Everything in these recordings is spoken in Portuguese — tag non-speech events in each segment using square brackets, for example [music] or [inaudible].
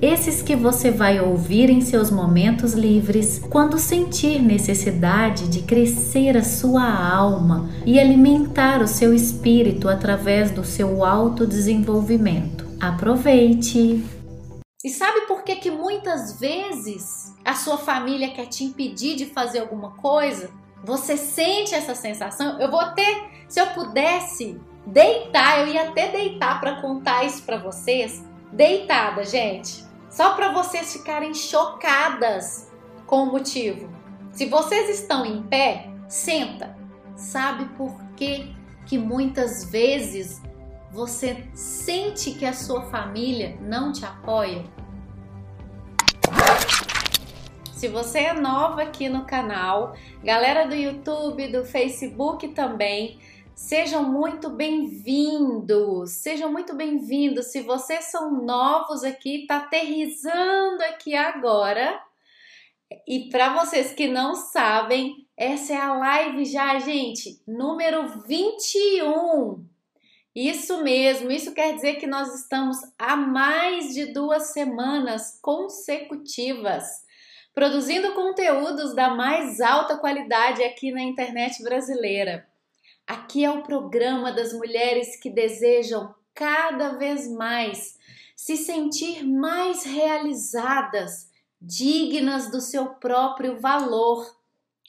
Esses que você vai ouvir em seus momentos livres, quando sentir necessidade de crescer a sua alma e alimentar o seu espírito através do seu autodesenvolvimento. Aproveite! E sabe por que que muitas vezes a sua família quer te impedir de fazer alguma coisa? Você sente essa sensação? Eu vou ter se eu pudesse deitar, eu ia até deitar para contar isso para vocês, deitada, gente. Só para vocês ficarem chocadas com o motivo. Se vocês estão em pé, senta. Sabe por que que muitas vezes você sente que a sua família não te apoia? Se você é nova aqui no canal, galera do YouTube, do Facebook também, Sejam muito bem-vindos, sejam muito bem-vindos. Se vocês são novos aqui, tá aterrizando aqui agora. E para vocês que não sabem, essa é a live já, gente, número 21. Isso mesmo, isso quer dizer que nós estamos há mais de duas semanas consecutivas produzindo conteúdos da mais alta qualidade aqui na internet brasileira. Aqui é o programa das mulheres que desejam cada vez mais se sentir mais realizadas, dignas do seu próprio valor.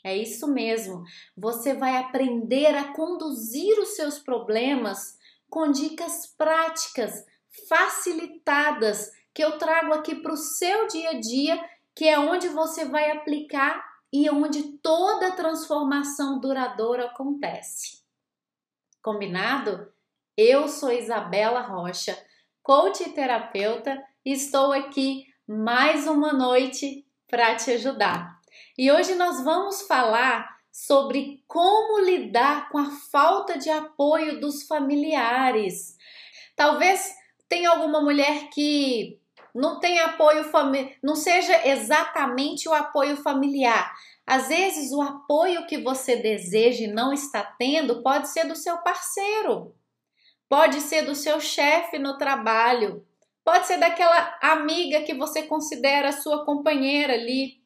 É isso mesmo. Você vai aprender a conduzir os seus problemas com dicas práticas, facilitadas, que eu trago aqui para o seu dia a dia, que é onde você vai aplicar e onde toda transformação duradoura acontece. Combinado? Eu sou Isabela Rocha, coach e terapeuta, e estou aqui mais uma noite para te ajudar. E hoje nós vamos falar sobre como lidar com a falta de apoio dos familiares. Talvez tenha alguma mulher que não tem apoio não seja exatamente o apoio familiar, às vezes, o apoio que você deseja e não está tendo pode ser do seu parceiro, pode ser do seu chefe no trabalho, pode ser daquela amiga que você considera sua companheira ali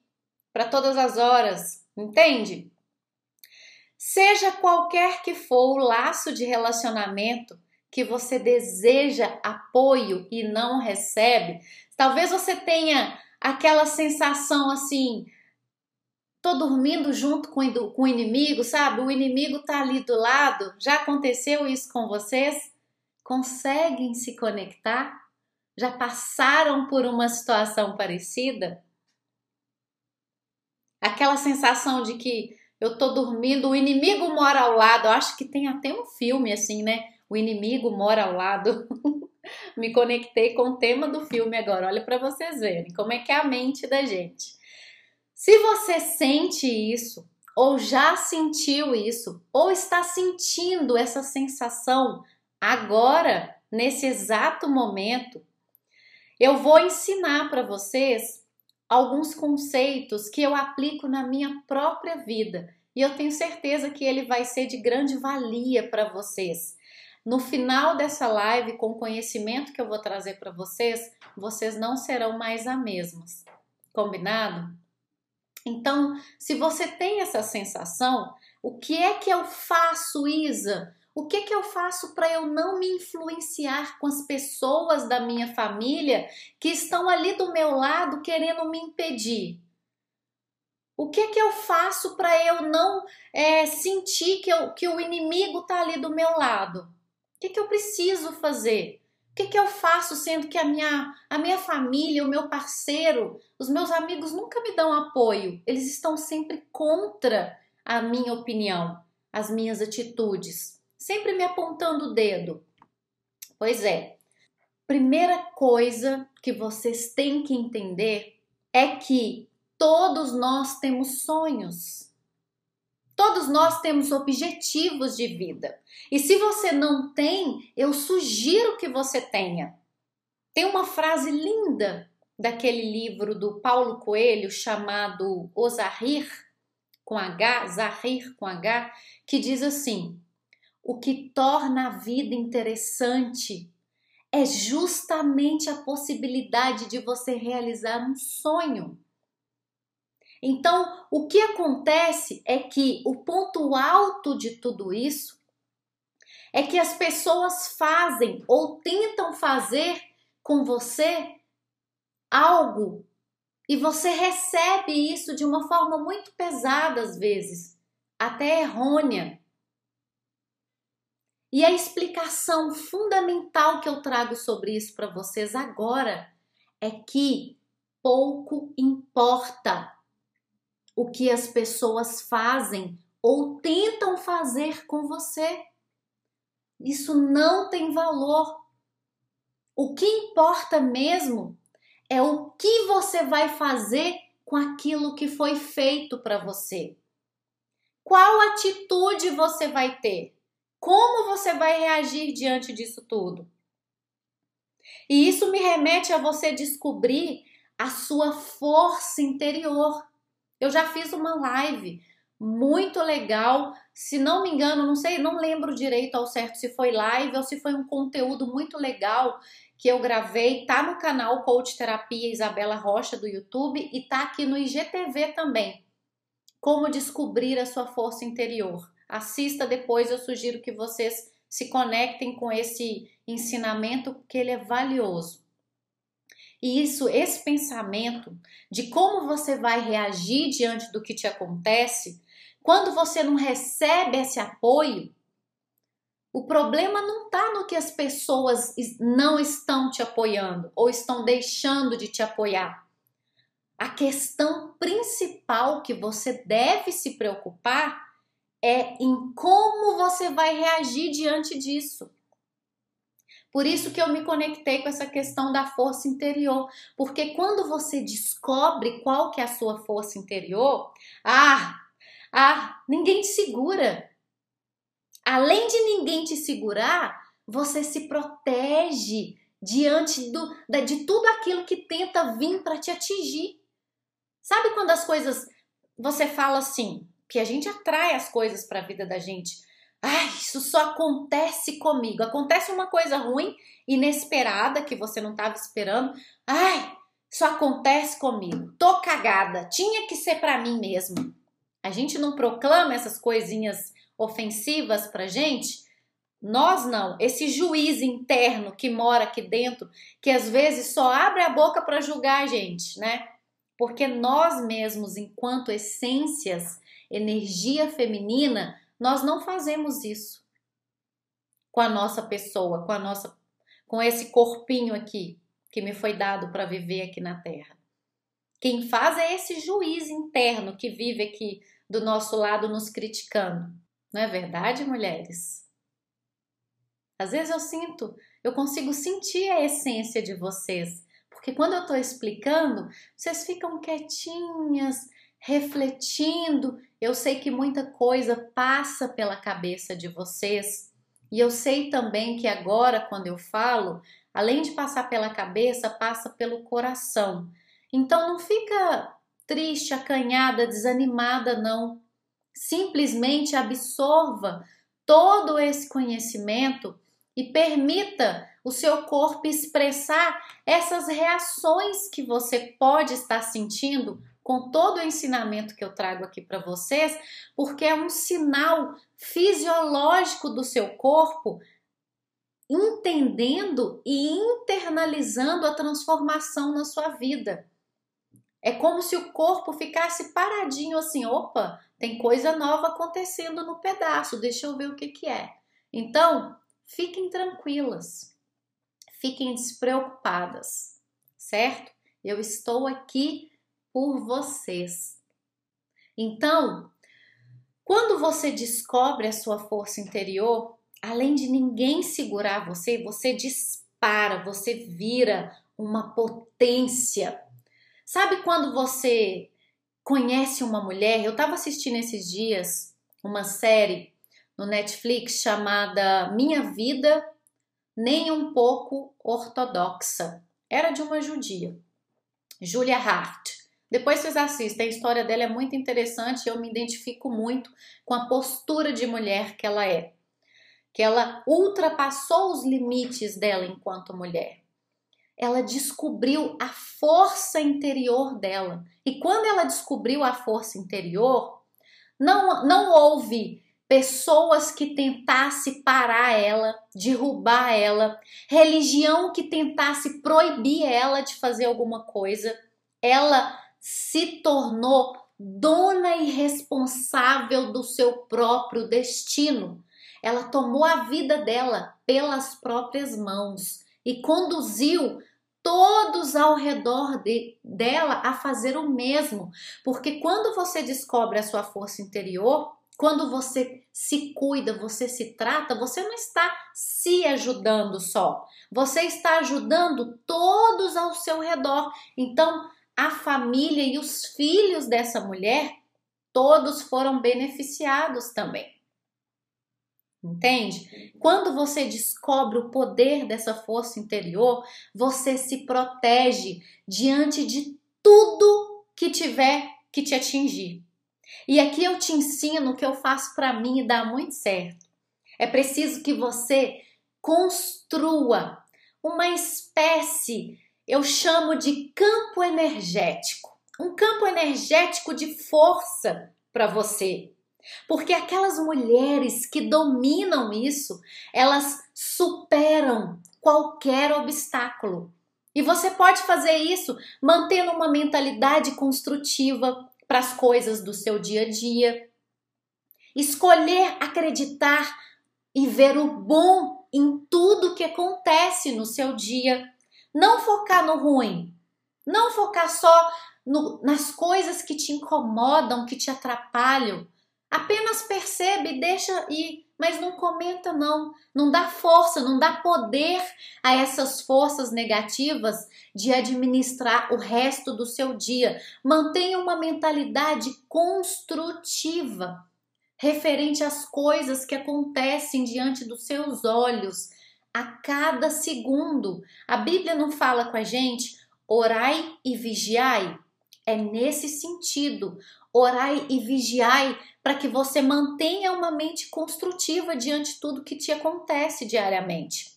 para todas as horas, entende? Seja qualquer que for o laço de relacionamento que você deseja apoio e não recebe, talvez você tenha aquela sensação assim tô dormindo junto com, com o inimigo, sabe? O inimigo tá ali do lado. Já aconteceu isso com vocês? Conseguem se conectar? Já passaram por uma situação parecida? Aquela sensação de que eu tô dormindo, o inimigo mora ao lado. Eu acho que tem até um filme assim, né? O inimigo mora ao lado. [laughs] Me conectei com o tema do filme agora. Olha para vocês verem como é que é a mente da gente. Se você sente isso, ou já sentiu isso, ou está sentindo essa sensação agora, nesse exato momento, eu vou ensinar para vocês alguns conceitos que eu aplico na minha própria vida e eu tenho certeza que ele vai ser de grande valia para vocês. No final dessa live, com o conhecimento que eu vou trazer para vocês, vocês não serão mais a mesmas. Combinado? Então, se você tem essa sensação, o que é que eu faço, Isa? O que é que eu faço para eu não me influenciar com as pessoas da minha família que estão ali do meu lado querendo me impedir? O que é que eu faço para eu não é, sentir que, eu, que o inimigo está ali do meu lado? O que, é que eu preciso fazer? O que, que eu faço sendo que a minha, a minha família, o meu parceiro, os meus amigos nunca me dão apoio? Eles estão sempre contra a minha opinião, as minhas atitudes, sempre me apontando o dedo. Pois é, primeira coisa que vocês têm que entender é que todos nós temos sonhos. Todos nós temos objetivos de vida. E se você não tem, eu sugiro que você tenha. Tem uma frase linda daquele livro do Paulo Coelho chamado O Zahir, com H, Zahir com H, que diz assim: O que torna a vida interessante é justamente a possibilidade de você realizar um sonho. Então, o que acontece é que o ponto alto de tudo isso é que as pessoas fazem ou tentam fazer com você algo e você recebe isso de uma forma muito pesada às vezes, até errônea. E a explicação fundamental que eu trago sobre isso para vocês agora é que pouco importa o que as pessoas fazem ou tentam fazer com você. Isso não tem valor. O que importa mesmo é o que você vai fazer com aquilo que foi feito para você. Qual atitude você vai ter? Como você vai reagir diante disso tudo? E isso me remete a você descobrir a sua força interior. Eu já fiz uma live muito legal. Se não me engano, não sei, não lembro direito ao certo se foi live ou se foi um conteúdo muito legal que eu gravei, tá no canal Coach Terapia Isabela Rocha do YouTube e tá aqui no IGTV também. Como descobrir a sua força interior. Assista depois, eu sugiro que vocês se conectem com esse ensinamento, porque ele é valioso. E isso, esse pensamento de como você vai reagir diante do que te acontece, quando você não recebe esse apoio, o problema não está no que as pessoas não estão te apoiando ou estão deixando de te apoiar. A questão principal que você deve se preocupar é em como você vai reagir diante disso. Por isso que eu me conectei com essa questão da força interior, porque quando você descobre qual que é a sua força interior, ah, ah, ninguém te segura. Além de ninguém te segurar, você se protege diante do, de tudo aquilo que tenta vir para te atingir. Sabe quando as coisas você fala assim, que a gente atrai as coisas para a vida da gente? Ai, isso só acontece comigo. Acontece uma coisa ruim, inesperada, que você não estava esperando. Ai, isso acontece comigo. Tô cagada. Tinha que ser para mim mesmo. A gente não proclama essas coisinhas ofensivas pra gente? Nós não. Esse juiz interno que mora aqui dentro, que às vezes só abre a boca para julgar a gente, né? Porque nós mesmos, enquanto essências, energia feminina, nós não fazemos isso com a nossa pessoa, com a nossa com esse corpinho aqui que me foi dado para viver aqui na Terra. Quem faz é esse juiz interno que vive aqui do nosso lado nos criticando. Não é verdade, mulheres? Às vezes eu sinto, eu consigo sentir a essência de vocês, porque quando eu estou explicando, vocês ficam quietinhas, refletindo, eu sei que muita coisa passa pela cabeça de vocês. E eu sei também que agora, quando eu falo, além de passar pela cabeça, passa pelo coração. Então não fica triste, acanhada, desanimada, não. Simplesmente absorva todo esse conhecimento e permita o seu corpo expressar essas reações que você pode estar sentindo com todo o ensinamento que eu trago aqui para vocês, porque é um sinal fisiológico do seu corpo entendendo e internalizando a transformação na sua vida. É como se o corpo ficasse paradinho assim, opa, tem coisa nova acontecendo no pedaço, deixa eu ver o que que é. Então, fiquem tranquilas. Fiquem despreocupadas, certo? Eu estou aqui por vocês. Então, quando você descobre a sua força interior, além de ninguém segurar você, você dispara, você vira uma potência. Sabe quando você conhece uma mulher? Eu estava assistindo esses dias uma série no Netflix chamada Minha Vida Nem um pouco ortodoxa. Era de uma judia, Julia Hart. Depois vocês assistem, a história dela é muito interessante, eu me identifico muito com a postura de mulher que ela é. Que ela ultrapassou os limites dela enquanto mulher. Ela descobriu a força interior dela. E quando ela descobriu a força interior, não, não houve pessoas que tentasse parar ela, derrubar ela, religião que tentasse proibir ela de fazer alguma coisa. Ela se tornou dona e responsável do seu próprio destino. Ela tomou a vida dela pelas próprias mãos e conduziu todos ao redor de, dela a fazer o mesmo. Porque quando você descobre a sua força interior, quando você se cuida, você se trata, você não está se ajudando só. Você está ajudando todos ao seu redor. Então, a família e os filhos dessa mulher, todos foram beneficiados também. Entende? Quando você descobre o poder dessa força interior, você se protege diante de tudo que tiver que te atingir. E aqui eu te ensino o que eu faço para mim e dá muito certo. É preciso que você construa uma espécie eu chamo de campo energético. Um campo energético de força para você. Porque aquelas mulheres que dominam isso, elas superam qualquer obstáculo. E você pode fazer isso mantendo uma mentalidade construtiva para as coisas do seu dia a dia. Escolher acreditar e ver o bom em tudo que acontece no seu dia. Não focar no ruim. Não focar só no, nas coisas que te incomodam, que te atrapalham. Apenas percebe deixa ir, mas não comenta não, não dá força, não dá poder a essas forças negativas de administrar o resto do seu dia. Mantenha uma mentalidade construtiva referente às coisas que acontecem diante dos seus olhos a cada segundo. A Bíblia não fala com a gente orai e vigiai. É nesse sentido. Orai e vigiai para que você mantenha uma mente construtiva diante de tudo que te acontece diariamente.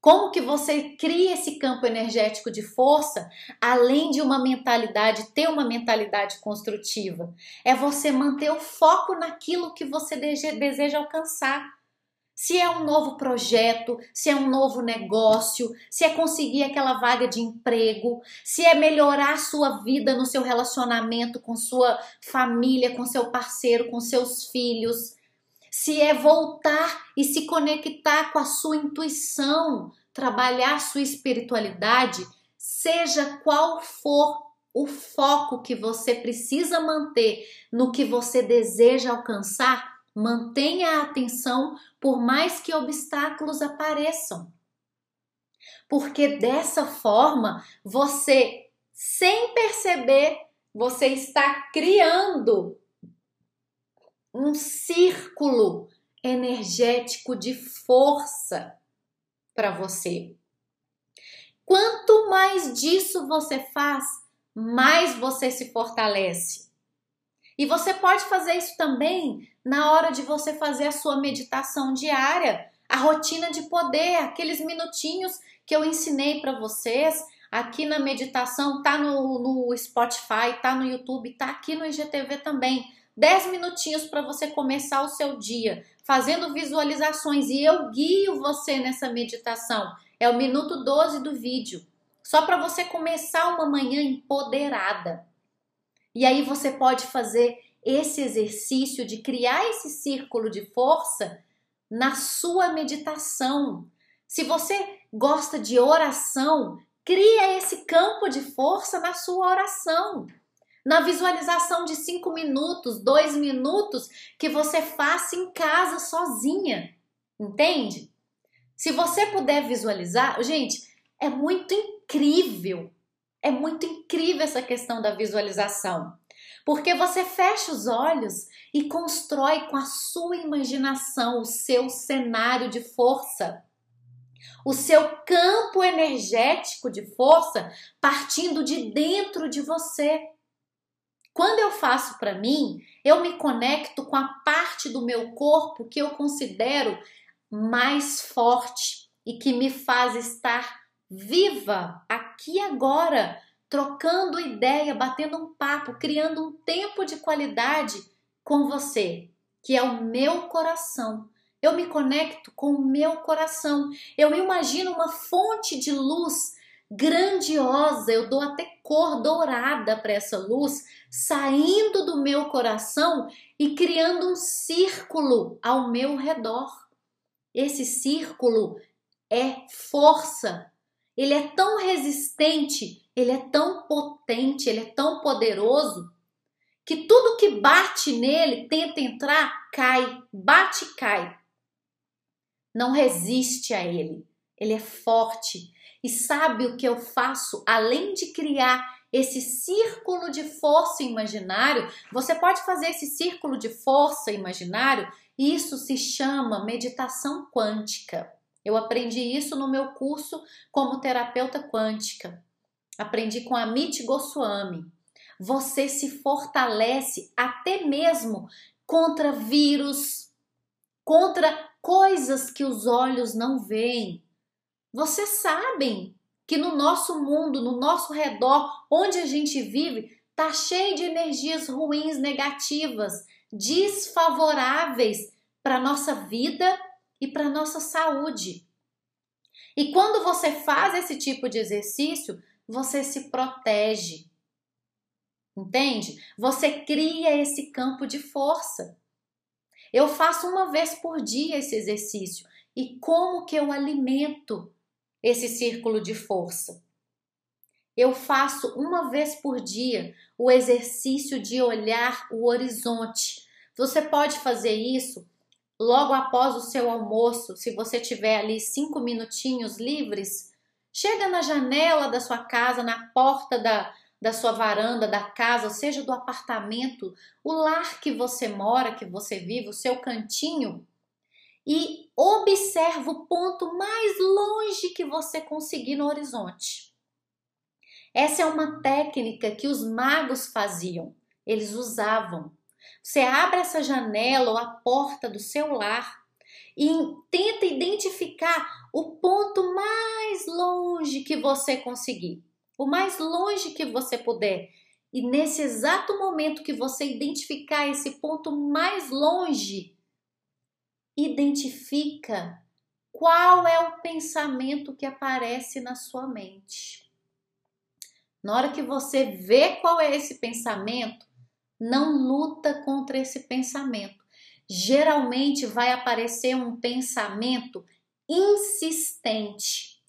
Como que você cria esse campo energético de força, além de uma mentalidade, ter uma mentalidade construtiva? É você manter o foco naquilo que você deseja alcançar se é um novo projeto, se é um novo negócio, se é conseguir aquela vaga de emprego, se é melhorar sua vida no seu relacionamento com sua família, com seu parceiro, com seus filhos, se é voltar e se conectar com a sua intuição, trabalhar sua espiritualidade, seja qual for o foco que você precisa manter no que você deseja alcançar, Mantenha a atenção por mais que obstáculos apareçam. Porque dessa forma, você, sem perceber, você está criando um círculo energético de força para você. Quanto mais disso você faz, mais você se fortalece. E você pode fazer isso também na hora de você fazer a sua meditação diária, a rotina de poder, aqueles minutinhos que eu ensinei para vocês aqui na meditação, tá no, no Spotify, tá no YouTube, tá aqui no IGTV também. 10 minutinhos para você começar o seu dia, fazendo visualizações e eu guio você nessa meditação. É o minuto 12 do vídeo. Só para você começar uma manhã empoderada. E aí você pode fazer esse exercício de criar esse círculo de força na sua meditação. Se você gosta de oração, cria esse campo de força na sua oração. Na visualização de cinco minutos, dois minutos que você faça em casa sozinha. Entende? Se você puder visualizar, gente, é muito incrível é muito incrível essa questão da visualização. Porque você fecha os olhos e constrói com a sua imaginação o seu cenário de força. O seu campo energético de força partindo de dentro de você. Quando eu faço para mim, eu me conecto com a parte do meu corpo que eu considero mais forte e que me faz estar viva aqui agora, trocando ideia, batendo um papo, criando um tempo de qualidade com você, que é o meu coração. Eu me conecto com o meu coração. Eu imagino uma fonte de luz grandiosa, eu dou até cor dourada para essa luz saindo do meu coração e criando um círculo ao meu redor. Esse círculo é força. Ele é tão resistente, ele é tão potente, ele é tão poderoso que tudo que bate nele, tenta entrar, cai, bate e cai. Não resiste a ele. Ele é forte. E sabe o que eu faço? Além de criar esse círculo de força imaginário, você pode fazer esse círculo de força imaginário, e isso se chama meditação quântica. Eu aprendi isso no meu curso como terapeuta quântica. Aprendi com Amit Goswami. Você se fortalece até mesmo contra vírus, contra coisas que os olhos não veem. Vocês sabem que no nosso mundo, no nosso redor, onde a gente vive, tá cheio de energias ruins, negativas, desfavoráveis para nossa vida e para nossa saúde. E quando você faz esse tipo de exercício, você se protege. Entende? Você cria esse campo de força. Eu faço uma vez por dia esse exercício. E como que eu alimento esse círculo de força? Eu faço uma vez por dia o exercício de olhar o horizonte. Você pode fazer isso logo após o seu almoço, se você tiver ali cinco minutinhos livres. Chega na janela da sua casa, na porta da, da sua varanda, da casa, seja do apartamento, o lar que você mora, que você vive, o seu cantinho, e observa o ponto mais longe que você conseguir no horizonte. Essa é uma técnica que os magos faziam, eles usavam. Você abre essa janela ou a porta do seu lar e tenta identificar o ponto mais longe que você conseguir o mais longe que você puder. E nesse exato momento que você identificar esse ponto mais longe, identifica qual é o pensamento que aparece na sua mente. Na hora que você vê qual é esse pensamento, não luta contra esse pensamento. Geralmente vai aparecer um pensamento insistente.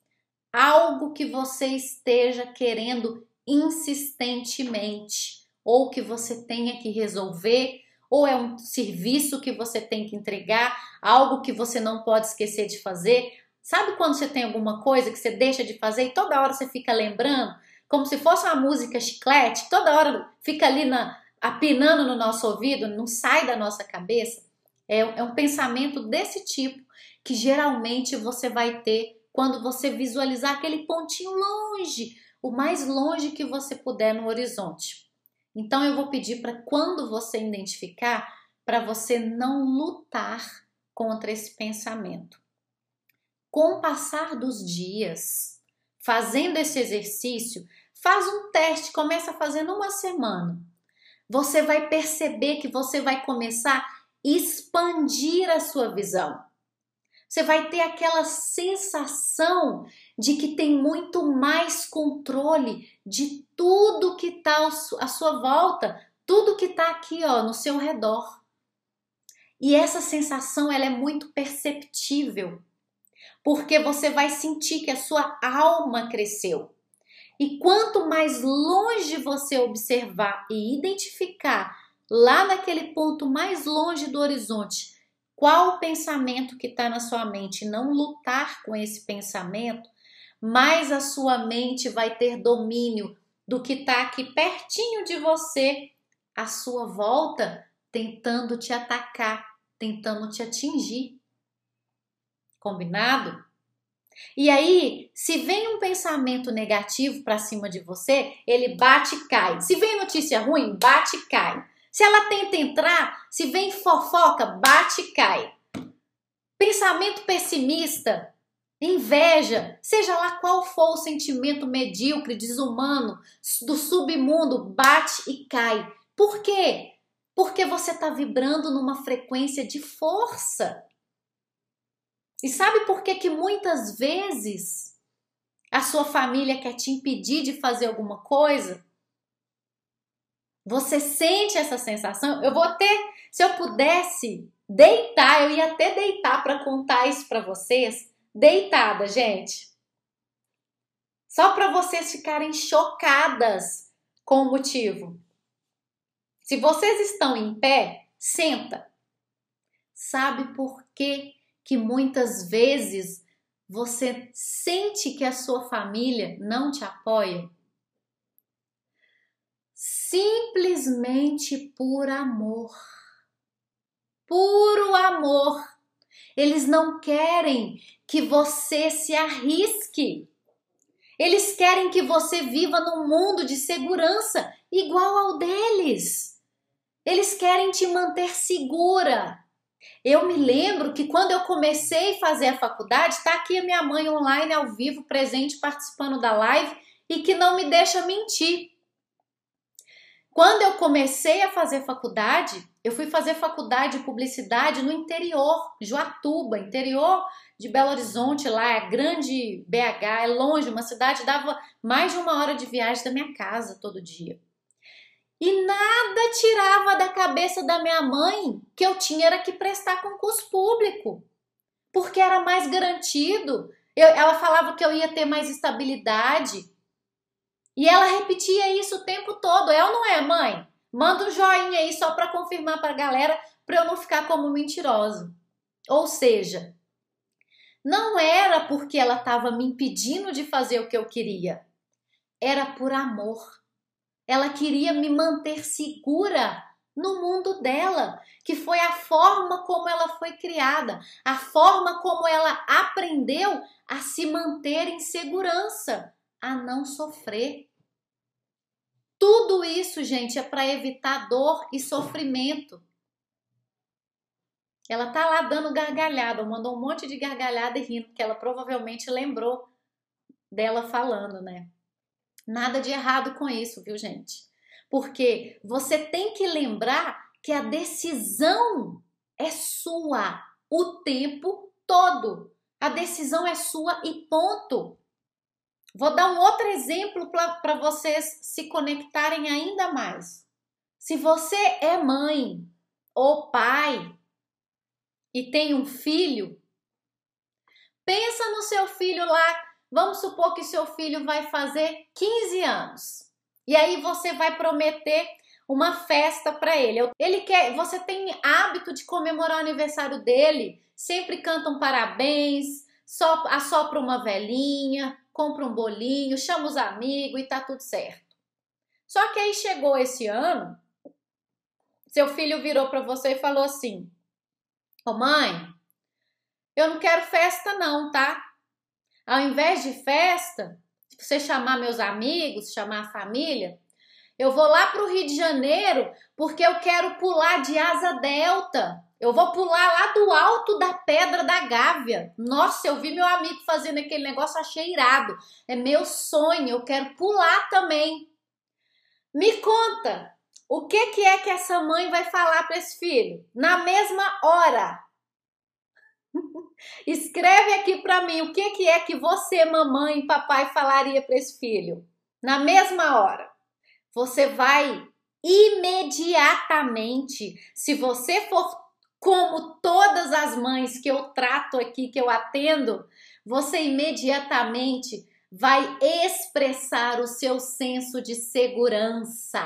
Algo que você esteja querendo insistentemente, ou que você tenha que resolver, ou é um serviço que você tem que entregar, algo que você não pode esquecer de fazer. Sabe quando você tem alguma coisa que você deixa de fazer e toda hora você fica lembrando, como se fosse uma música chiclete, toda hora fica ali na, apinando no nosso ouvido, não sai da nossa cabeça? É, é um pensamento desse tipo que geralmente você vai ter quando você visualizar aquele pontinho longe, o mais longe que você puder no horizonte. Então eu vou pedir para quando você identificar, para você não lutar contra esse pensamento. Com o passar dos dias, fazendo esse exercício, faz um teste, começa fazendo uma semana. Você vai perceber que você vai começar a expandir a sua visão. Você vai ter aquela sensação de que tem muito mais controle de tudo que está à sua volta, tudo que está aqui ó, no seu redor. E essa sensação ela é muito perceptível, porque você vai sentir que a sua alma cresceu. E quanto mais longe você observar e identificar lá naquele ponto mais longe do horizonte qual o pensamento que está na sua mente, não lutar com esse pensamento, mais a sua mente vai ter domínio do que está aqui pertinho de você à sua volta tentando te atacar, tentando te atingir. Combinado? E aí, se vem um pensamento negativo para cima de você, ele bate e cai. Se vem notícia ruim, bate e cai. Se ela tenta entrar, se vem fofoca, bate e cai. Pensamento pessimista, inveja, seja lá qual for o sentimento medíocre, desumano, do submundo, bate e cai. Por quê? Porque você está vibrando numa frequência de força. E sabe por que, que muitas vezes a sua família quer te impedir de fazer alguma coisa? Você sente essa sensação? Eu vou até, se eu pudesse deitar, eu ia até deitar para contar isso para vocês, deitada, gente. Só para vocês ficarem chocadas com o motivo. Se vocês estão em pé, senta. Sabe por que que muitas vezes você sente que a sua família não te apoia? Simplesmente por amor. Puro amor. Eles não querem que você se arrisque. Eles querem que você viva num mundo de segurança igual ao deles. Eles querem te manter segura, eu me lembro que quando eu comecei a fazer a faculdade, está aqui a minha mãe online, ao vivo, presente, participando da live e que não me deixa mentir. Quando eu comecei a fazer faculdade, eu fui fazer faculdade de publicidade no interior, Joatuba, interior de Belo Horizonte, lá é grande BH, é longe, uma cidade dava mais de uma hora de viagem da minha casa todo dia. E nada tirava da cabeça da minha mãe que eu tinha era que prestar concurso público, porque era mais garantido. Eu, ela falava que eu ia ter mais estabilidade. E ela repetia isso o tempo todo. É ou não é, mãe? Manda um joinha aí só para confirmar para a galera, para eu não ficar como mentirosa. Ou seja, não era porque ela estava me impedindo de fazer o que eu queria, era por amor. Ela queria me manter segura no mundo dela, que foi a forma como ela foi criada, a forma como ela aprendeu a se manter em segurança, a não sofrer. Tudo isso, gente, é para evitar dor e sofrimento. Ela tá lá dando gargalhada, mandou um monte de gargalhada e rindo, porque ela provavelmente lembrou dela falando, né? Nada de errado com isso, viu, gente? Porque você tem que lembrar que a decisão é sua o tempo todo. A decisão é sua e ponto. Vou dar um outro exemplo para vocês se conectarem ainda mais. Se você é mãe ou pai e tem um filho, pensa no seu filho lá Vamos supor que seu filho vai fazer 15 anos. E aí você vai prometer uma festa para ele. Ele quer, você tem hábito de comemorar o aniversário dele, sempre canta um parabéns, só assopra uma velhinha, compra um bolinho, chama os amigos e tá tudo certo. Só que aí chegou esse ano, seu filho virou para você e falou assim: "Ô oh, mãe, eu não quero festa não, tá? Ao invés de festa, você chamar meus amigos, chamar a família, eu vou lá para o Rio de Janeiro porque eu quero pular de asa delta. Eu vou pular lá do alto da Pedra da Gávea. Nossa, eu vi meu amigo fazendo aquele negócio, achei irado. É meu sonho, eu quero pular também. Me conta, o que, que é que essa mãe vai falar para esse filho? Na mesma hora, [laughs] Escreve aqui para mim o que, que é que você, mamãe e papai, falaria para esse filho. Na mesma hora, você vai imediatamente, se você for como todas as mães que eu trato aqui, que eu atendo, você imediatamente vai expressar o seu senso de segurança.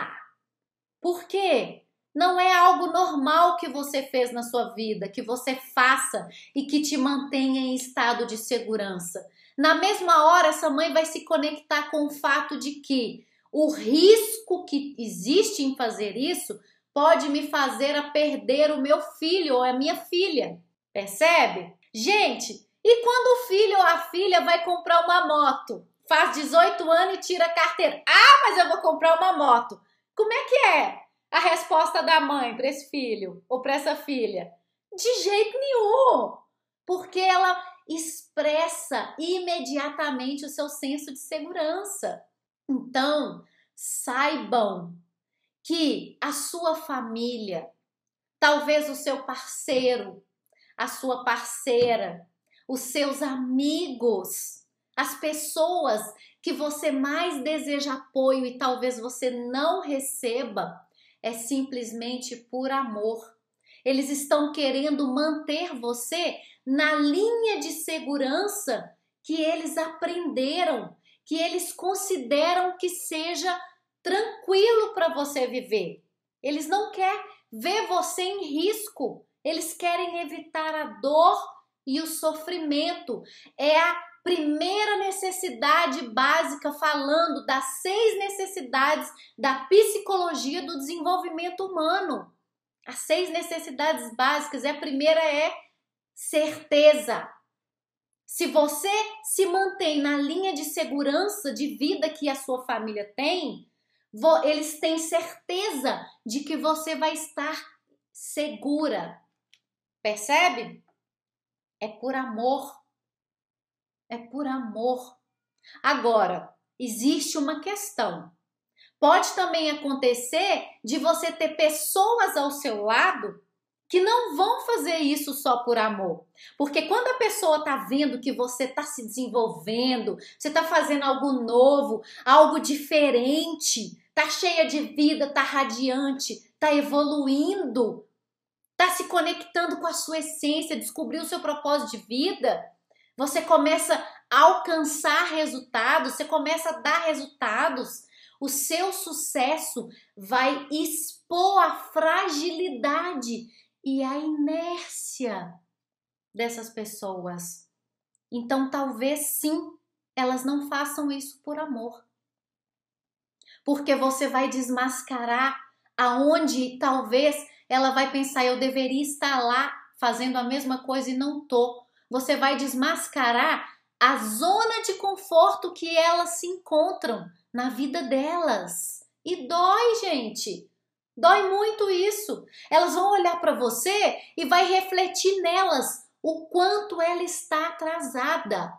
Por quê? Não é algo normal que você fez na sua vida, que você faça e que te mantenha em estado de segurança. Na mesma hora, essa mãe vai se conectar com o fato de que O risco que existe em fazer isso pode me fazer a perder o meu filho ou a minha filha. Percebe? Gente, e quando o filho ou a filha vai comprar uma moto? Faz 18 anos e tira a carteira. Ah, mas eu vou comprar uma moto. Como é que é a resposta da mãe para esse filho ou para essa filha? De jeito nenhum. Porque ela expressa imediatamente o seu senso de segurança. Então, saibam que a sua família, talvez o seu parceiro, a sua parceira, os seus amigos, as pessoas que você mais deseja apoio e talvez você não receba, é simplesmente por amor. Eles estão querendo manter você na linha de segurança que eles aprenderam, que eles consideram que seja tranquilo para você viver. Eles não querem ver você em risco. Eles querem evitar a dor e o sofrimento. É a primeira necessidade básica falando das seis necessidades da psicologia do desenvolvimento humano. As seis necessidades básicas, a primeira é certeza. Se você se mantém na linha de segurança de vida que a sua família tem, eles têm certeza de que você vai estar segura. Percebe? É por amor. É por amor. Agora, existe uma questão. Pode também acontecer de você ter pessoas ao seu lado que não vão fazer isso só por amor. Porque quando a pessoa está vendo que você está se desenvolvendo, você está fazendo algo novo, algo diferente, tá cheia de vida, tá radiante, tá evoluindo, tá se conectando com a sua essência, descobriu o seu propósito de vida, você começa a alcançar resultados, você começa a dar resultados, o seu sucesso vai expor a fragilidade e a inércia dessas pessoas. Então, talvez sim, elas não façam isso por amor. Porque você vai desmascarar aonde talvez ela vai pensar eu deveria estar lá fazendo a mesma coisa e não tô. Você vai desmascarar a zona de conforto que elas se encontram na vida delas. E dói, gente. Dói muito isso. Elas vão olhar para você e vai refletir nelas o quanto ela está atrasada,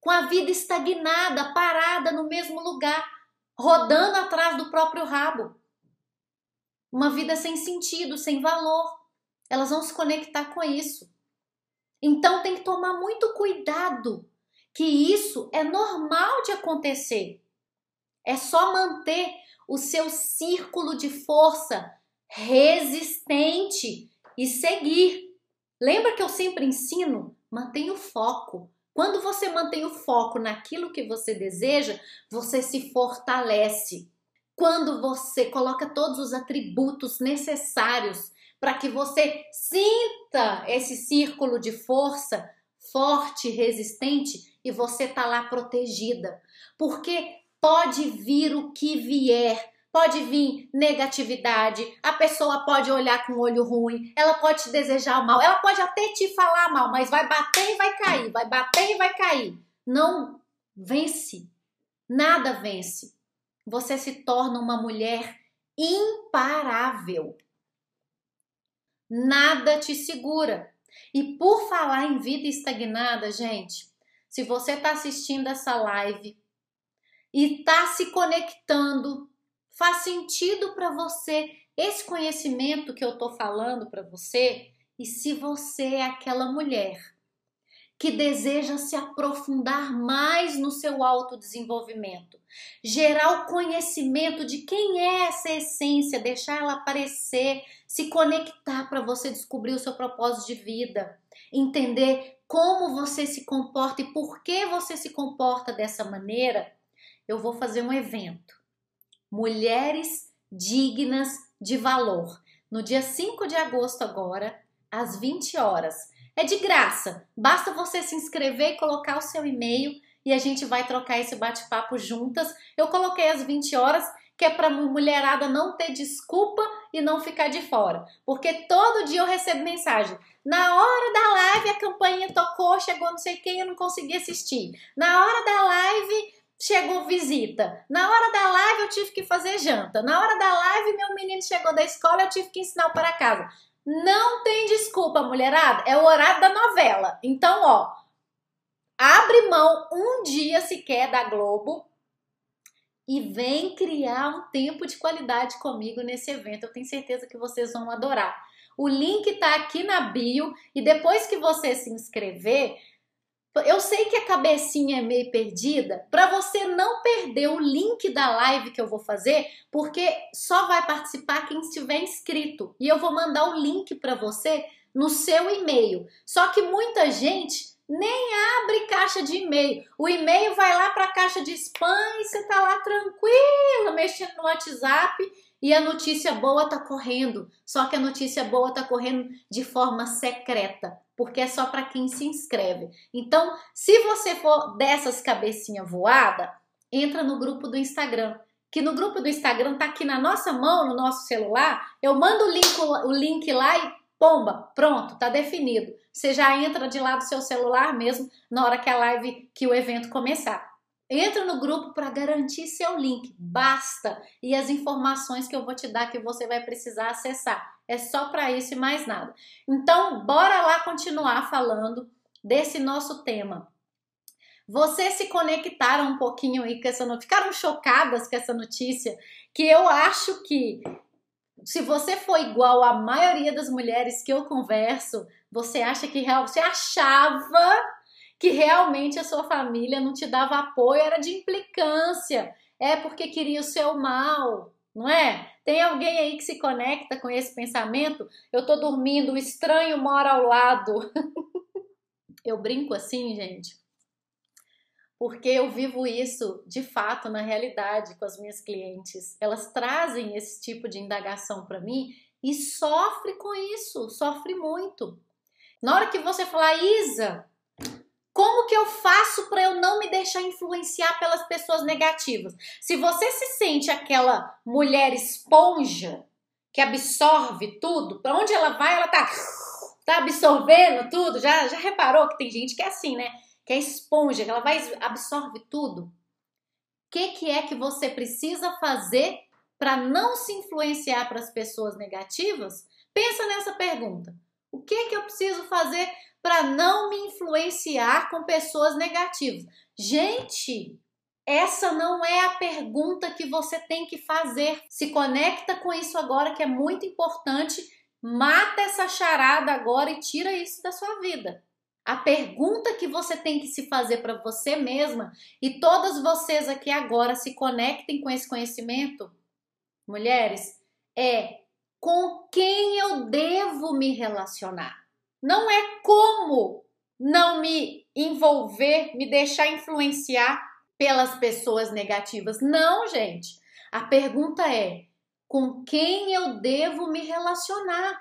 com a vida estagnada, parada no mesmo lugar, rodando atrás do próprio rabo. Uma vida sem sentido, sem valor. Elas vão se conectar com isso. Então tem que tomar muito cuidado, que isso é normal de acontecer. É só manter o seu círculo de força resistente e seguir. Lembra que eu sempre ensino? Mantenha o foco. Quando você mantém o foco naquilo que você deseja, você se fortalece. Quando você coloca todos os atributos necessários para que você sinta esse círculo de força forte, resistente e você tá lá protegida. Porque pode vir o que vier, pode vir negatividade, a pessoa pode olhar com olho ruim, ela pode te desejar mal, ela pode até te falar mal, mas vai bater e vai cair, vai bater e vai cair. Não vence, nada vence. Você se torna uma mulher imparável. Nada te segura. E por falar em vida estagnada, gente, se você está assistindo essa live e está se conectando, faz sentido para você esse conhecimento que eu estou falando para você? E se você é aquela mulher que deseja se aprofundar mais no seu autodesenvolvimento, gerar o conhecimento de quem é essa essência, deixar ela aparecer, se conectar para você descobrir o seu propósito de vida, entender como você se comporta e por que você se comporta dessa maneira, eu vou fazer um evento. Mulheres dignas de valor. No dia 5 de agosto agora, às 20 horas. É de graça. Basta você se inscrever e colocar o seu e-mail e a gente vai trocar esse bate-papo juntas. Eu coloquei às 20 horas, que é para mulherada não ter desculpa e não ficar de fora. Porque todo dia eu recebo mensagem. Na hora da live a campainha tocou, chegou não sei quem, eu não consegui assistir. Na hora da live chegou visita. Na hora da live eu tive que fazer janta. Na hora da live meu menino chegou da escola, eu tive que ensinar para casa. Não tem desculpa, mulherada. É o horário da novela. Então, ó, abre mão um dia sequer da Globo e vem criar um tempo de qualidade comigo nesse evento. Eu tenho certeza que vocês vão adorar. O link tá aqui na bio e depois que você se inscrever, eu sei que a cabecinha é meio perdida, para você não perder o link da live que eu vou fazer, porque só vai participar quem estiver inscrito. E eu vou mandar o link para você no seu e-mail. Só que muita gente nem abre caixa de e-mail. O e-mail vai lá para a caixa de spam e você tá lá tranquila, mexendo no WhatsApp e a notícia boa tá correndo. Só que a notícia boa tá correndo de forma secreta porque é só para quem se inscreve. Então, se você for dessas cabecinha voada, entra no grupo do Instagram. Que no grupo do Instagram tá aqui na nossa mão, no nosso celular. Eu mando o link, o link lá e pomba, pronto, tá definido. Você já entra de lá do seu celular mesmo na hora que a live, que o evento começar. Entra no grupo para garantir seu link, basta. E as informações que eu vou te dar que você vai precisar acessar. É só para isso e mais nada. Então, bora lá continuar falando desse nosso tema. Vocês se conectaram um pouquinho aí com essa notícia, ficaram chocadas com essa notícia, que eu acho que se você for igual à maioria das mulheres que eu converso, você acha que real, você achava que realmente a sua família não te dava apoio, era de implicância, é porque queria o seu mal, não é? Tem alguém aí que se conecta com esse pensamento? Eu tô dormindo, o estranho mora ao lado. [laughs] eu brinco assim, gente, porque eu vivo isso de fato na realidade com as minhas clientes. Elas trazem esse tipo de indagação para mim e sofre com isso, sofre muito. Na hora que você falar, Isa, como que eu faço para eu não me deixar influenciar pelas pessoas negativas? Se você se sente aquela mulher esponja que absorve tudo, para onde ela vai, ela tá, tá absorvendo tudo. Já, já reparou que tem gente que é assim, né? Que é esponja, que ela vai absorve tudo. O que, que é que você precisa fazer para não se influenciar para as pessoas negativas? Pensa nessa pergunta. O que que eu preciso fazer para não me influenciar com pessoas negativas? Gente, essa não é a pergunta que você tem que fazer. Se conecta com isso agora que é muito importante. Mata essa charada agora e tira isso da sua vida. A pergunta que você tem que se fazer para você mesma e todas vocês aqui agora se conectem com esse conhecimento, mulheres, é com quem eu devo me relacionar. Não é como não me envolver, me deixar influenciar pelas pessoas negativas. Não, gente. A pergunta é: com quem eu devo me relacionar?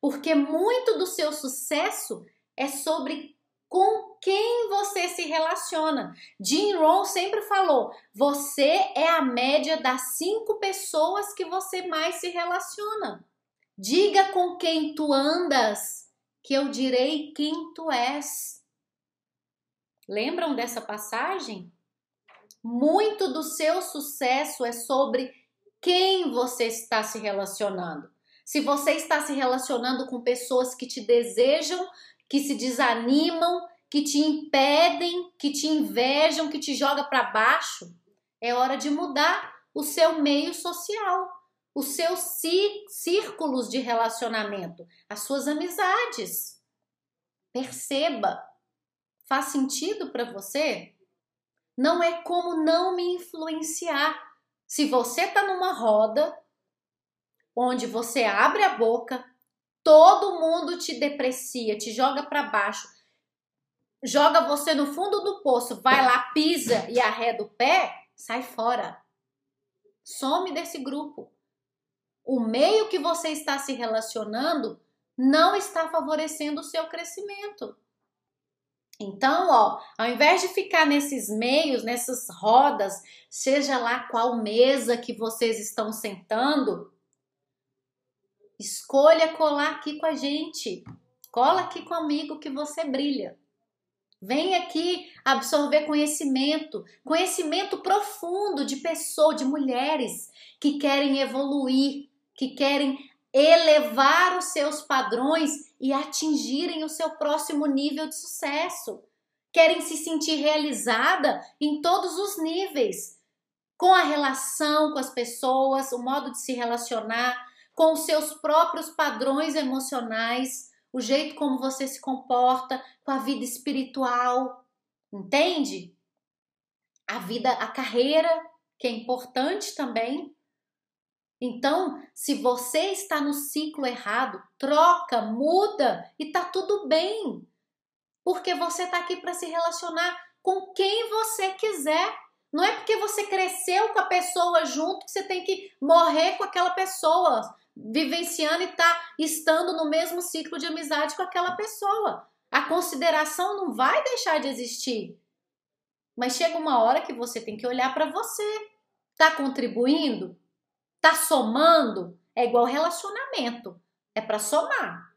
Porque muito do seu sucesso é sobre com quem você se relaciona. Jim Rohn sempre falou: você é a média das cinco pessoas que você mais se relaciona. Diga com quem tu andas que eu direi quem tu és. Lembram dessa passagem? Muito do seu sucesso é sobre quem você está se relacionando. Se você está se relacionando com pessoas que te desejam, que se desanimam, que te impedem, que te invejam, que te joga para baixo, é hora de mudar o seu meio social os seus círculos de relacionamento, as suas amizades. Perceba. Faz sentido para você? Não é como não me influenciar. Se você está numa roda onde você abre a boca, todo mundo te deprecia, te joga para baixo, joga você no fundo do poço, vai lá, pisa e arreda o pé, sai fora. Some desse grupo o meio que você está se relacionando não está favorecendo o seu crescimento. Então, ó, ao invés de ficar nesses meios, nessas rodas, seja lá qual mesa que vocês estão sentando, escolha colar aqui com a gente. Cola aqui comigo que você brilha. Vem aqui absorver conhecimento, conhecimento profundo de pessoas, de mulheres que querem evoluir, que querem elevar os seus padrões e atingirem o seu próximo nível de sucesso. Querem se sentir realizada em todos os níveis, com a relação com as pessoas, o modo de se relacionar, com os seus próprios padrões emocionais, o jeito como você se comporta, com a vida espiritual, entende? A vida, a carreira, que é importante também, então, se você está no ciclo errado, troca, muda e tá tudo bem. Porque você está aqui para se relacionar com quem você quiser. Não é porque você cresceu com a pessoa junto que você tem que morrer com aquela pessoa, vivenciando e tá estando no mesmo ciclo de amizade com aquela pessoa. A consideração não vai deixar de existir. Mas chega uma hora que você tem que olhar para você. Tá contribuindo? Tá somando? É igual relacionamento. É para somar.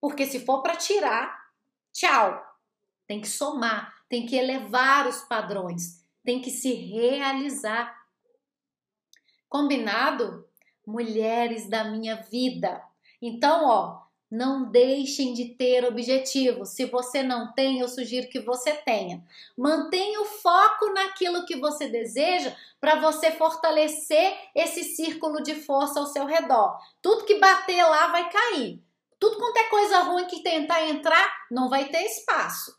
Porque se for para tirar, tchau. Tem que somar, tem que elevar os padrões, tem que se realizar. Combinado? Mulheres da minha vida. Então, ó, não deixem de ter objetivos. Se você não tem, eu sugiro que você tenha. Mantenha o foco naquilo que você deseja para você fortalecer esse círculo de força ao seu redor. Tudo que bater lá vai cair. Tudo quanto é coisa ruim que tentar entrar, não vai ter espaço.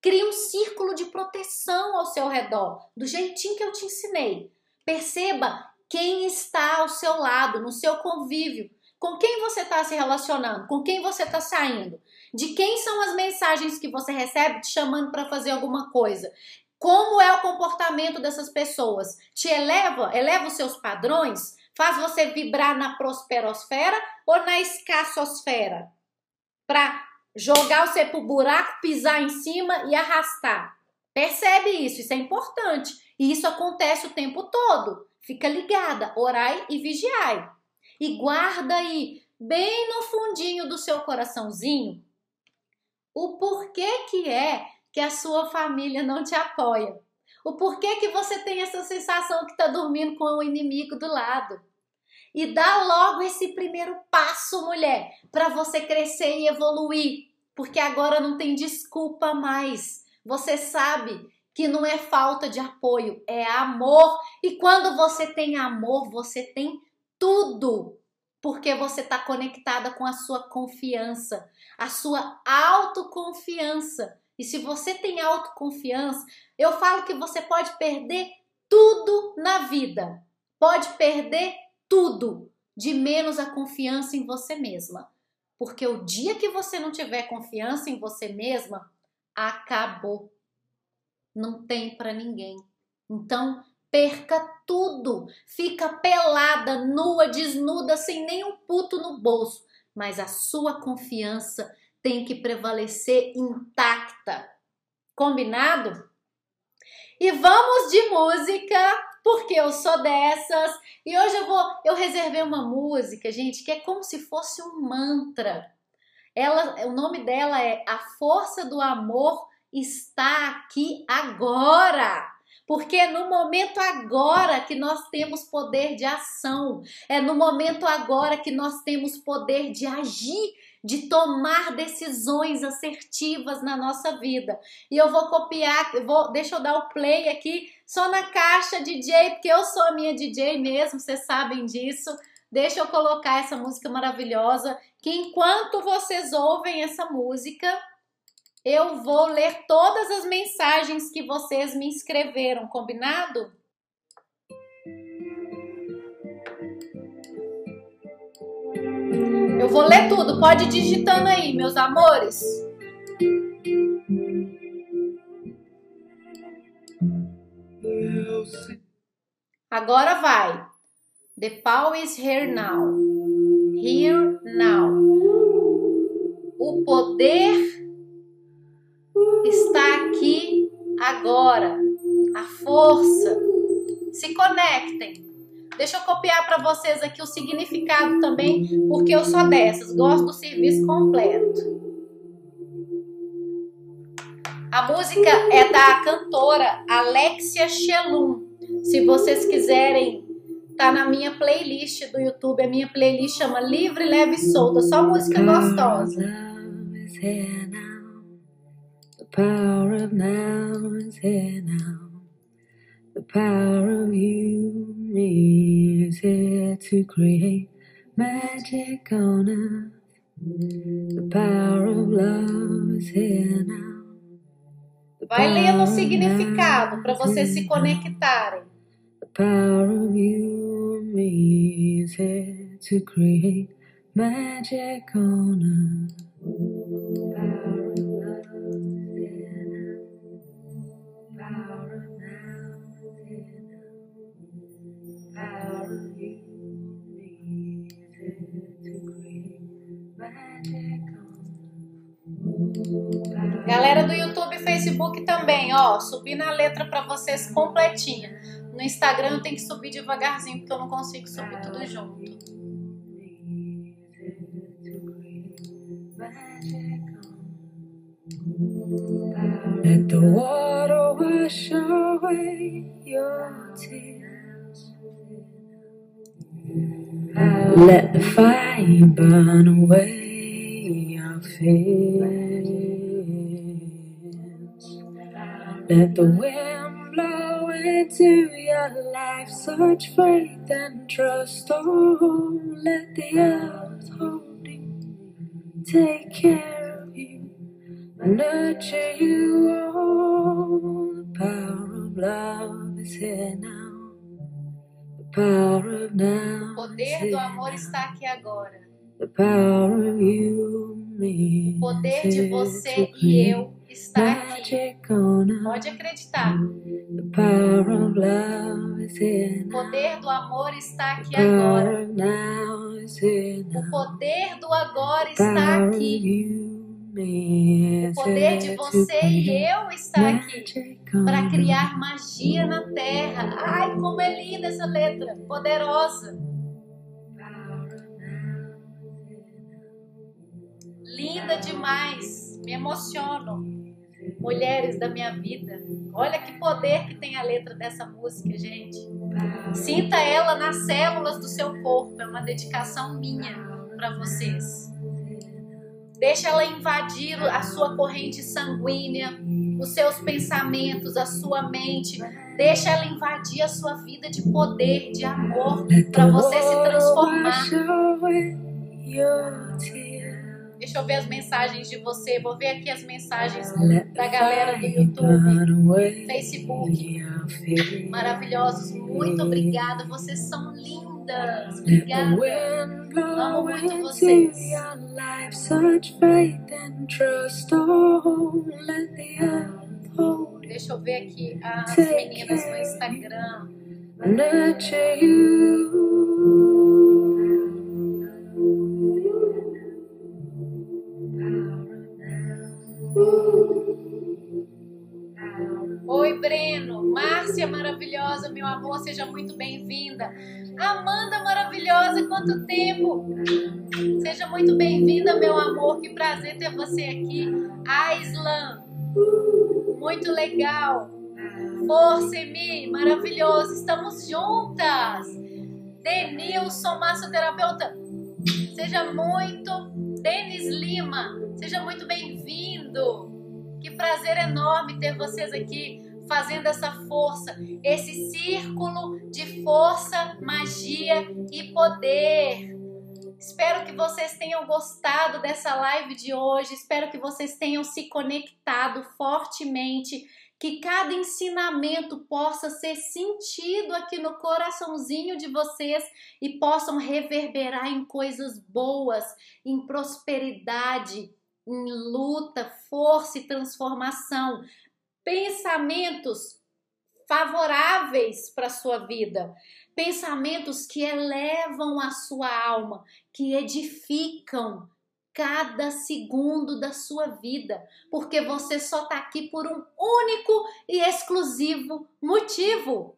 Crie um círculo de proteção ao seu redor, do jeitinho que eu te ensinei. Perceba quem está ao seu lado, no seu convívio com quem você está se relacionando? Com quem você está saindo? De quem são as mensagens que você recebe te chamando para fazer alguma coisa? Como é o comportamento dessas pessoas? Te eleva? Eleva os seus padrões? Faz você vibrar na prosperosfera ou na escassosfera? Para jogar você pro buraco, pisar em cima e arrastar. Percebe isso, isso é importante. E isso acontece o tempo todo. Fica ligada, orai e vigiai e guarda aí, bem no fundinho do seu coraçãozinho, o porquê que é que a sua família não te apoia. O porquê que você tem essa sensação que está dormindo com o inimigo do lado. E dá logo esse primeiro passo, mulher, para você crescer e evoluir, porque agora não tem desculpa mais. Você sabe que não é falta de apoio, é amor. E quando você tem amor, você tem tudo, porque você está conectada com a sua confiança, a sua autoconfiança. E se você tem autoconfiança, eu falo que você pode perder tudo na vida. Pode perder tudo, de menos a confiança em você mesma. Porque o dia que você não tiver confiança em você mesma, acabou. Não tem para ninguém. Então, perca tudo, fica pelada, nua, desnuda, sem nenhum puto no bolso, mas a sua confiança tem que prevalecer intacta. Combinado? E vamos de música, porque eu sou dessas. E hoje eu vou, eu reservei uma música, gente, que é como se fosse um mantra. Ela, o nome dela é A Força do Amor está aqui agora. Porque é no momento agora que nós temos poder de ação, é no momento agora que nós temos poder de agir, de tomar decisões assertivas na nossa vida. E eu vou copiar, eu vou, deixa eu dar o play aqui só na caixa DJ, porque eu sou a minha DJ mesmo, vocês sabem disso. Deixa eu colocar essa música maravilhosa, que enquanto vocês ouvem essa música, eu vou ler todas as mensagens que vocês me escreveram, combinado? Eu vou ler tudo, pode ir digitando aí, meus amores. Agora vai. The power is here now. Here now. O poder está aqui agora. A força. Se conectem. Deixa eu copiar para vocês aqui o significado também, porque eu sou dessas, gosto do serviço completo. A música é da cantora Alexia Shelum. Se vocês quiserem, tá na minha playlist do YouTube. A minha playlist chama Livre, Leve e Solta, só música gostosa. The power of now is here now. The power of you is here to create magic on earth. The power of love is here now. Vai lendo o significado para vocês se conectarem. The power of you and me is here to create magic on earth. Galera do YouTube e Facebook também, ó, subi na letra para vocês completinha. No Instagram eu tenho que subir devagarzinho porque eu não consigo subir tudo junto. Let the water wash away your tears. Let the fire burn away your fears. Let the wind blow into your life such faith and trust. Oh, let the earth hold you, take care of you, nurture you. Oh, the power of love is here now. The power of now. O poder do amor está aqui agora. The power of you, me. O poder de você e eu está aqui. Pode acreditar. O poder do amor está aqui agora. O poder do agora está aqui. O poder de você e eu está aqui para criar magia na terra. Ai, como é linda essa letra, poderosa. Linda demais, me emociono mulheres da minha vida. Olha que poder que tem a letra dessa música, gente. Sinta ela nas células do seu corpo, é uma dedicação minha para vocês. Deixa ela invadir a sua corrente sanguínea, os seus pensamentos, a sua mente. Deixa ela invadir a sua vida de poder, de amor, para você se transformar. Deixa eu ver as mensagens de você. Vou ver aqui as mensagens da galera do YouTube, Facebook. Maravilhosos. Muito obrigada. Vocês são lindas. Obrigada. Amo muito vocês. Deixa eu ver aqui as meninas no Instagram. Nurture you. Márcia maravilhosa, meu amor, seja muito bem-vinda. Amanda maravilhosa, quanto tempo! Seja muito bem-vinda, meu amor. Que prazer ter você aqui. Aislan, muito legal. Força em mim, maravilhoso. Estamos juntas. Denilson, massoterapeuta, seja muito. Denis Lima, seja muito bem-vindo. Que prazer enorme ter vocês aqui fazendo essa força, esse círculo de força, magia e poder. Espero que vocês tenham gostado dessa live de hoje. Espero que vocês tenham se conectado fortemente. Que cada ensinamento possa ser sentido aqui no coraçãozinho de vocês e possam reverberar em coisas boas, em prosperidade, em luta, força e transformação, pensamentos favoráveis para a sua vida, pensamentos que elevam a sua alma, que edificam cada segundo da sua vida, porque você só está aqui por um único e exclusivo motivo: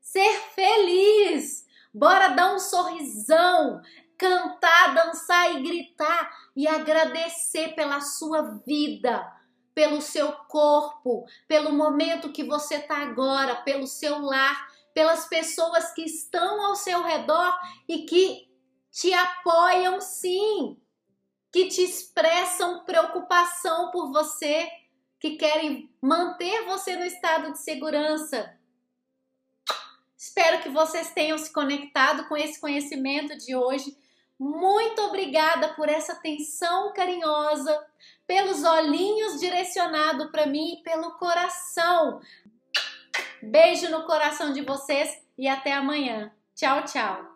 ser feliz. Bora dar um sorrisão, cantar, dançar e gritar e agradecer pela sua vida, pelo seu corpo, pelo momento que você está agora, pelo seu lar, pelas pessoas que estão ao seu redor e que te apoiam sim que te expressam preocupação por você, que querem manter você no estado de segurança. Espero que vocês tenham se conectado com esse conhecimento de hoje. Muito obrigada por essa atenção carinhosa, pelos olhinhos direcionados para mim e pelo coração. Beijo no coração de vocês e até amanhã. Tchau, tchau.